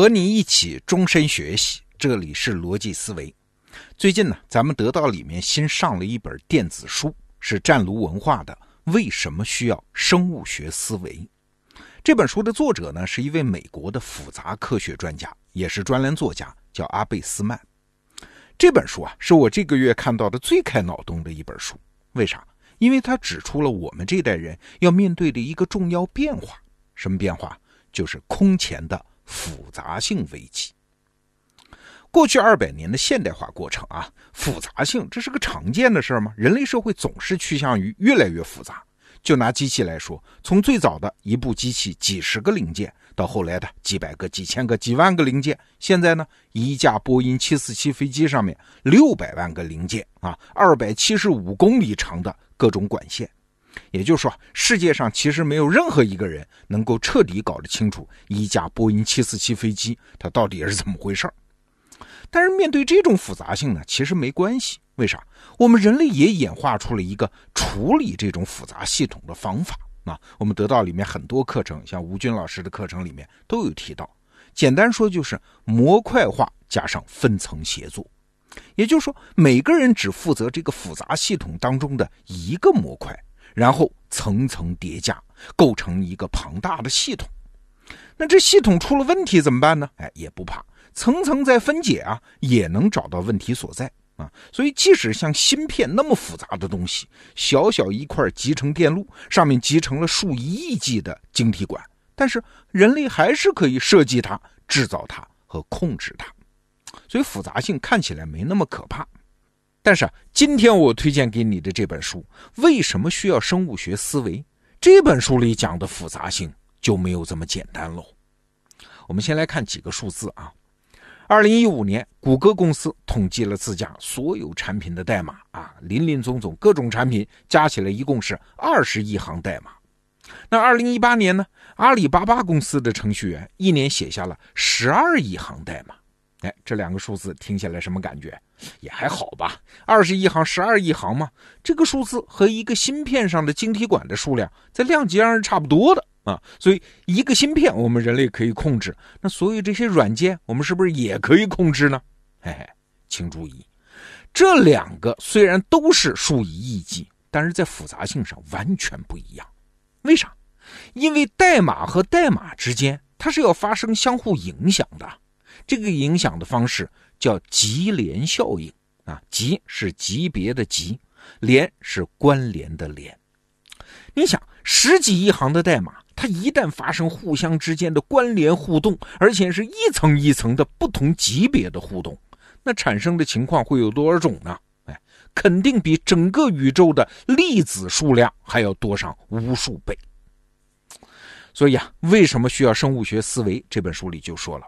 和你一起终身学习，这里是逻辑思维。最近呢，咱们得到里面新上了一本电子书，是湛卢文化的《为什么需要生物学思维》。这本书的作者呢，是一位美国的复杂科学专家，也是专栏作家，叫阿贝斯曼。这本书啊，是我这个月看到的最开脑洞的一本书。为啥？因为它指出了我们这代人要面对的一个重要变化。什么变化？就是空前的复杂性危机。过去二百年的现代化过程啊，复杂性这是个常见的事儿吗？人类社会总是趋向于越来越复杂。就拿机器来说，从最早的一部机器几十个零件，到后来的几百个、几千个、几万个零件，现在呢，一架波音七四七飞机上面六百万个零件啊，二百七十五公里长的各种管线。也就是说，世界上其实没有任何一个人能够彻底搞得清楚一架波音七四七飞机它到底是怎么回事儿。但是面对这种复杂性呢，其实没关系。为啥？我们人类也演化出了一个处理这种复杂系统的方法啊。我们得到里面很多课程，像吴军老师的课程里面都有提到。简单说就是模块化加上分层协作。也就是说，每个人只负责这个复杂系统当中的一个模块。然后层层叠加，构成一个庞大的系统。那这系统出了问题怎么办呢？哎，也不怕，层层再分解啊，也能找到问题所在啊。所以，即使像芯片那么复杂的东西，小小一块集成电路上面集成了数以亿计的晶体管，但是人类还是可以设计它、制造它和控制它。所以，复杂性看起来没那么可怕。但是，今天我推荐给你的这本书，为什么需要生物学思维？这本书里讲的复杂性就没有这么简单喽。我们先来看几个数字啊。二零一五年，谷歌公司统计了自家所有产品的代码啊，林林总总各种产品加起来一共是二十亿行代码。那二零一八年呢，阿里巴巴公司的程序员一年写下了十二亿行代码。哎，这两个数字听起来什么感觉？也还好吧，二十一行、十二亿行嘛，这个数字和一个芯片上的晶体管的数量在量级上是差不多的啊。所以一个芯片我们人类可以控制，那所有这些软件我们是不是也可以控制呢？嘿嘿，请注意，这两个虽然都是数以亿计，但是在复杂性上完全不一样。为啥？因为代码和代码之间它是要发生相互影响的。这个影响的方式叫级联效应啊，级是级别的级，联是关联的联。你想，十几亿行的代码，它一旦发生互相之间的关联互动，而且是一层一层的不同级别的互动，那产生的情况会有多少种呢？哎，肯定比整个宇宙的粒子数量还要多上无数倍。所以啊，为什么需要生物学思维？这本书里就说了。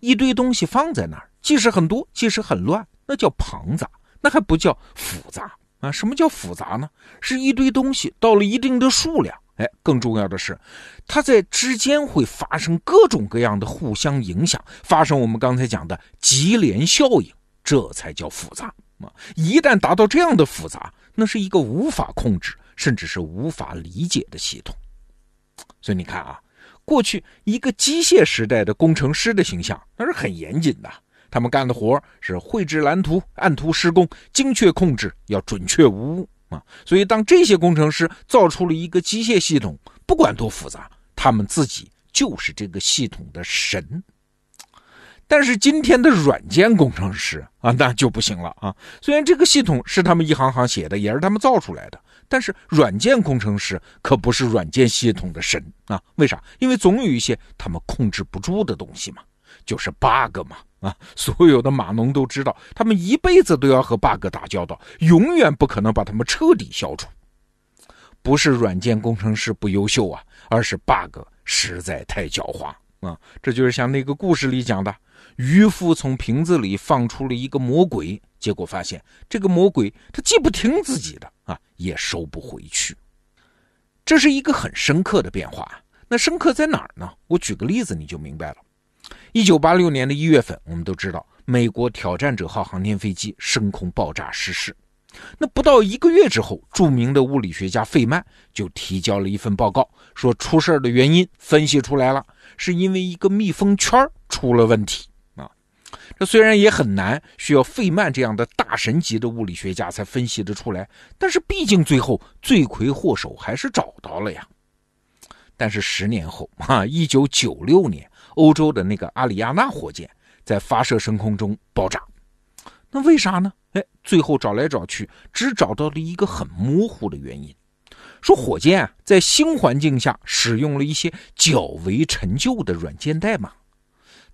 一堆东西放在那儿，即使很多，即使很乱，那叫庞杂，那还不叫复杂啊？什么叫复杂呢？是一堆东西到了一定的数量，哎，更重要的是，它在之间会发生各种各样的互相影响，发生我们刚才讲的级联效应，这才叫复杂啊！一旦达到这样的复杂，那是一个无法控制，甚至是无法理解的系统。所以你看啊。过去一个机械时代的工程师的形象，那是很严谨的。他们干的活是绘制蓝图、按图施工、精确控制，要准确无误啊。所以，当这些工程师造出了一个机械系统，不管多复杂，他们自己就是这个系统的神。但是今天的软件工程师啊，那就不行了啊。虽然这个系统是他们一行行写的，也是他们造出来的。但是软件工程师可不是软件系统的神啊！为啥？因为总有一些他们控制不住的东西嘛，就是 bug 嘛啊！所有的码农都知道，他们一辈子都要和 bug 打交道，永远不可能把他们彻底消除。不是软件工程师不优秀啊，而是 bug 实在太狡猾啊！这就是像那个故事里讲的，渔夫从瓶子里放出了一个魔鬼。结果发现，这个魔鬼他既不听自己的啊，也收不回去。这是一个很深刻的变化。那深刻在哪儿呢？我举个例子你就明白了。一九八六年的一月份，我们都知道美国挑战者号航天飞机升空爆炸失事。那不到一个月之后，著名的物理学家费曼就提交了一份报告，说出事的原因分析出来了，是因为一个密封圈出了问题啊。这虽然也很难，需要费曼这样的大神级的物理学家才分析得出来，但是毕竟最后罪魁祸首还是找到了呀。但是十年后啊，一九九六年，欧洲的那个阿里亚纳火箭在发射升空中爆炸，那为啥呢？哎，最后找来找去，只找到了一个很模糊的原因，说火箭啊在新环境下使用了一些较为陈旧的软件代码，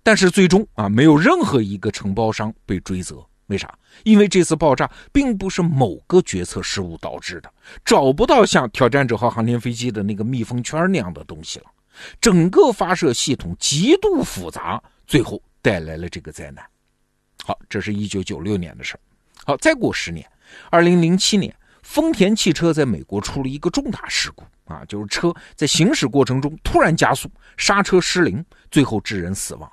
但是最终啊没有任何一个承包商被追责，为啥？因为这次爆炸并不是某个决策失误导致的，找不到像挑战者号航天飞机的那个密封圈那样的东西了，整个发射系统极度复杂，最后带来了这个灾难。好，这是一九九六年的事儿。好，再过十年，二零零七年，丰田汽车在美国出了一个重大事故啊，就是车在行驶过程中突然加速，刹车失灵，最后致人死亡。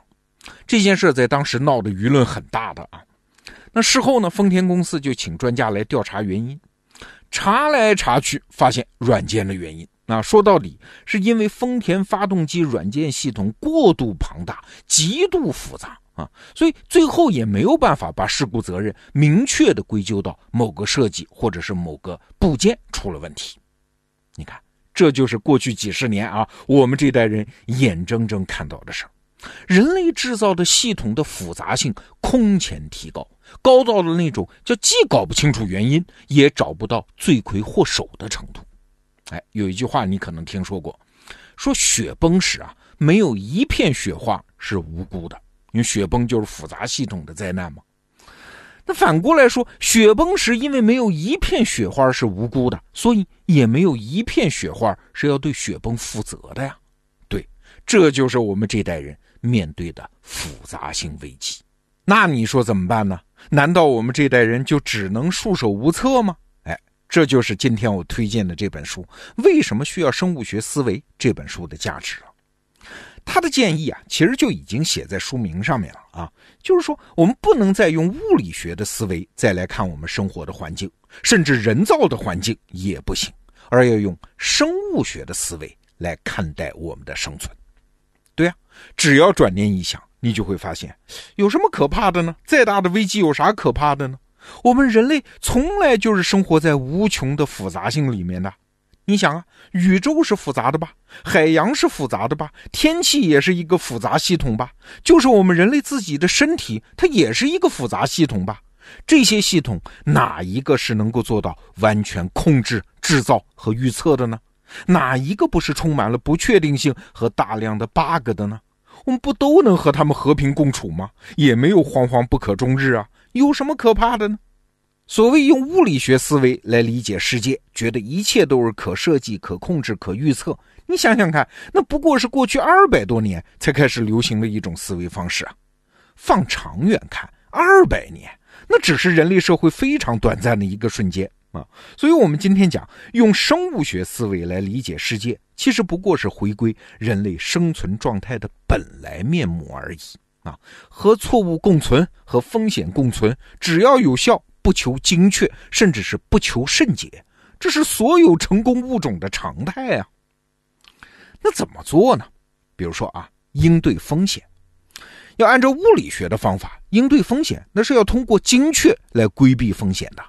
这件事在当时闹得舆论很大的啊。那事后呢，丰田公司就请专家来调查原因，查来查去，发现软件的原因。那，说到底，是因为丰田发动机软件系统过度庞大，极度复杂。啊，所以最后也没有办法把事故责任明确的归咎到某个设计或者是某个部件出了问题。你看，这就是过去几十年啊，我们这代人眼睁睁看到的事儿。人类制造的系统的复杂性空前提高，高到了那种叫既搞不清楚原因，也找不到罪魁祸首的程度。哎，有一句话你可能听说过，说雪崩时啊，没有一片雪花是无辜的。因为雪崩就是复杂系统的灾难嘛，那反过来说，雪崩时因为没有一片雪花是无辜的，所以也没有一片雪花是要对雪崩负责的呀。对，这就是我们这代人面对的复杂性危机。那你说怎么办呢？难道我们这代人就只能束手无策吗？哎，这就是今天我推荐的这本书《为什么需要生物学思维》这本书的价值了。他的建议啊，其实就已经写在书名上面了啊，就是说我们不能再用物理学的思维再来看我们生活的环境，甚至人造的环境也不行，而要用生物学的思维来看待我们的生存。对啊，只要转念一想，你就会发现，有什么可怕的呢？再大的危机有啥可怕的呢？我们人类从来就是生活在无穷的复杂性里面的。你想啊，宇宙是复杂的吧？海洋是复杂的吧？天气也是一个复杂系统吧？就是我们人类自己的身体，它也是一个复杂系统吧？这些系统哪一个是能够做到完全控制、制造和预测的呢？哪一个不是充满了不确定性和大量的 bug 的呢？我们不都能和他们和平共处吗？也没有惶惶不可终日啊，有什么可怕的呢？所谓用物理学思维来理解世界，觉得一切都是可设计、可控制、可预测。你想想看，那不过是过去二百多年才开始流行的一种思维方式啊。放长远看，二百年那只是人类社会非常短暂的一个瞬间啊。所以，我们今天讲用生物学思维来理解世界，其实不过是回归人类生存状态的本来面目而已啊。和错误共存，和风险共存，只要有效。不求精确，甚至是不求甚解，这是所有成功物种的常态啊。那怎么做呢？比如说啊，应对风险，要按照物理学的方法应对风险，那是要通过精确来规避风险的；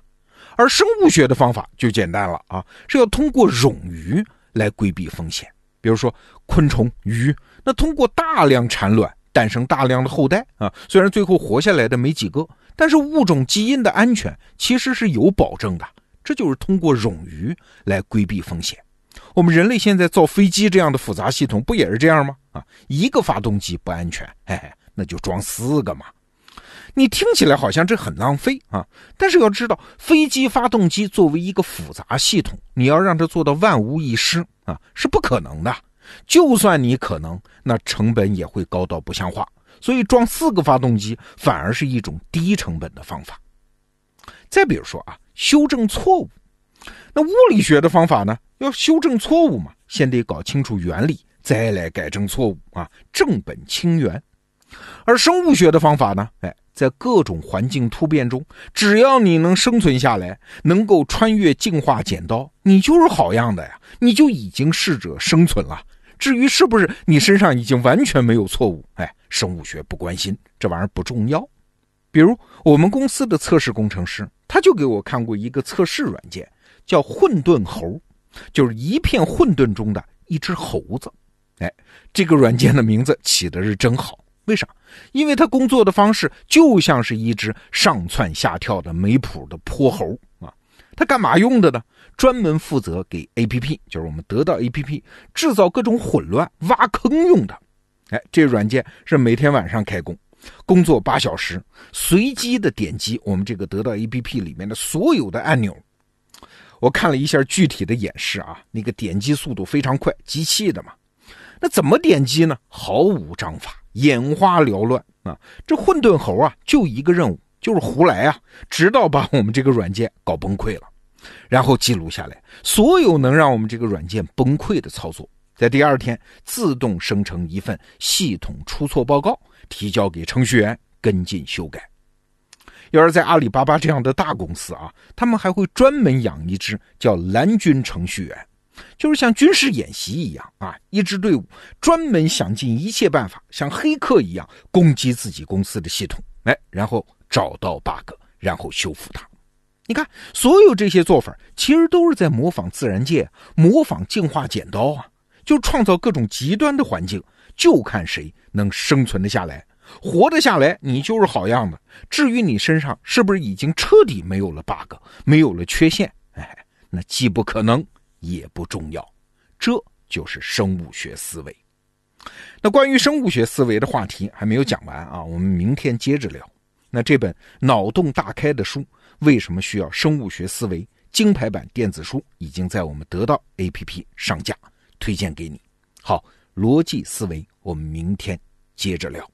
而生物学的方法就简单了啊，是要通过冗余来规避风险。比如说昆虫、鱼，那通过大量产卵诞生大量的后代啊，虽然最后活下来的没几个。但是物种基因的安全其实是有保证的，这就是通过冗余来规避风险。我们人类现在造飞机这样的复杂系统不也是这样吗？啊，一个发动机不安全，哎，那就装四个嘛。你听起来好像这很浪费啊，但是要知道，飞机发动机作为一个复杂系统，你要让它做到万无一失啊，是不可能的。就算你可能，那成本也会高到不像话。所以装四个发动机反而是一种低成本的方法。再比如说啊，修正错误，那物理学的方法呢，要修正错误嘛，先得搞清楚原理，再来改正错误啊，正本清源。而生物学的方法呢？哎，在各种环境突变中，只要你能生存下来，能够穿越进化剪刀，你就是好样的呀！你就已经适者生存了。至于是不是你身上已经完全没有错误，哎，生物学不关心，这玩意儿不重要。比如我们公司的测试工程师，他就给我看过一个测试软件，叫“混沌猴”，就是一片混沌中的一只猴子。哎，这个软件的名字起的是真好。为啥？因为他工作的方式就像是一只上蹿下跳的没谱的泼猴啊！他干嘛用的呢？专门负责给 A P P，就是我们得到 A P P 制造各种混乱、挖坑用的。哎，这软件是每天晚上开工，工作八小时，随机的点击我们这个得到 A P P 里面的所有的按钮。我看了一下具体的演示啊，那个点击速度非常快，机器的嘛。那怎么点击呢？毫无章法。眼花缭乱啊！这混沌猴啊，就一个任务，就是胡来啊，直到把我们这个软件搞崩溃了，然后记录下来所有能让我们这个软件崩溃的操作，在第二天自动生成一份系统出错报告，提交给程序员跟进修改。要是在阿里巴巴这样的大公司啊，他们还会专门养一只叫蓝军程序员。就是像军事演习一样啊，一支队伍专门想尽一切办法，像黑客一样攻击自己公司的系统，哎，然后找到 bug，然后修复它。你看，所有这些做法其实都是在模仿自然界，模仿进化剪刀啊，就创造各种极端的环境，就看谁能生存得下来，活得下来，你就是好样的。至于你身上是不是已经彻底没有了 bug，没有了缺陷，哎，那既不可能。也不重要，这就是生物学思维。那关于生物学思维的话题还没有讲完啊，我们明天接着聊。那这本脑洞大开的书为什么需要生物学思维？金牌版电子书已经在我们得到 app 上架推荐给你。好逻辑思维我们明天接着聊。